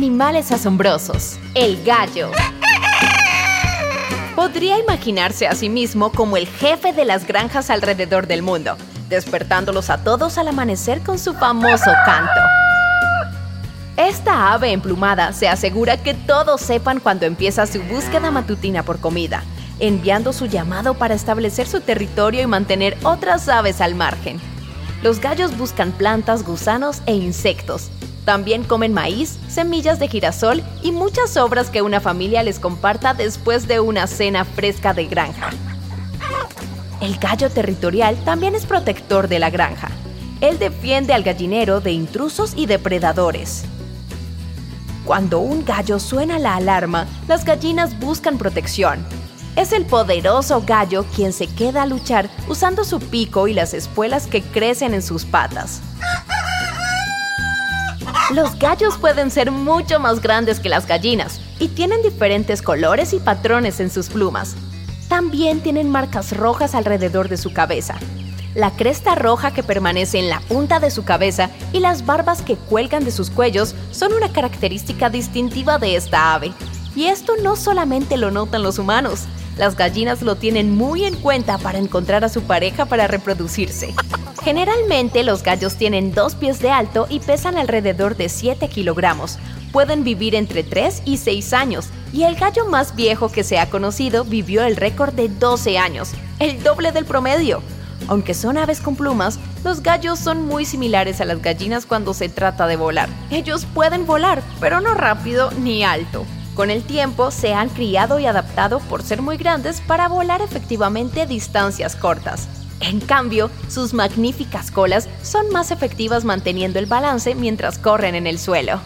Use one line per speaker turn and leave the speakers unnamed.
Animales asombrosos. El gallo. Podría imaginarse a sí mismo como el jefe de las granjas alrededor del mundo, despertándolos a todos al amanecer con su famoso canto. Esta ave emplumada se asegura que todos sepan cuando empieza su búsqueda matutina por comida, enviando su llamado para establecer su territorio y mantener otras aves al margen. Los gallos buscan plantas, gusanos e insectos. También comen maíz, semillas de girasol y muchas obras que una familia les comparta después de una cena fresca de granja. El gallo territorial también es protector de la granja. Él defiende al gallinero de intrusos y depredadores. Cuando un gallo suena la alarma, las gallinas buscan protección. Es el poderoso gallo quien se queda a luchar usando su pico y las espuelas que crecen en sus patas. Los gallos pueden ser mucho más grandes que las gallinas y tienen diferentes colores y patrones en sus plumas. También tienen marcas rojas alrededor de su cabeza, la cresta roja que permanece en la punta de su cabeza y las barbas que cuelgan de sus cuellos son una característica distintiva de esta ave. Y esto no solamente lo notan los humanos, las gallinas lo tienen muy en cuenta para encontrar a su pareja para reproducirse. Generalmente los gallos tienen dos pies de alto y pesan alrededor de 7 kilogramos. Pueden vivir entre 3 y 6 años y el gallo más viejo que se ha conocido vivió el récord de 12 años, el doble del promedio. Aunque son aves con plumas, los gallos son muy similares a las gallinas cuando se trata de volar. Ellos pueden volar, pero no rápido ni alto. Con el tiempo se han criado y adaptado por ser muy grandes para volar efectivamente distancias cortas. En cambio, sus magníficas colas son más efectivas manteniendo el balance mientras corren en el suelo.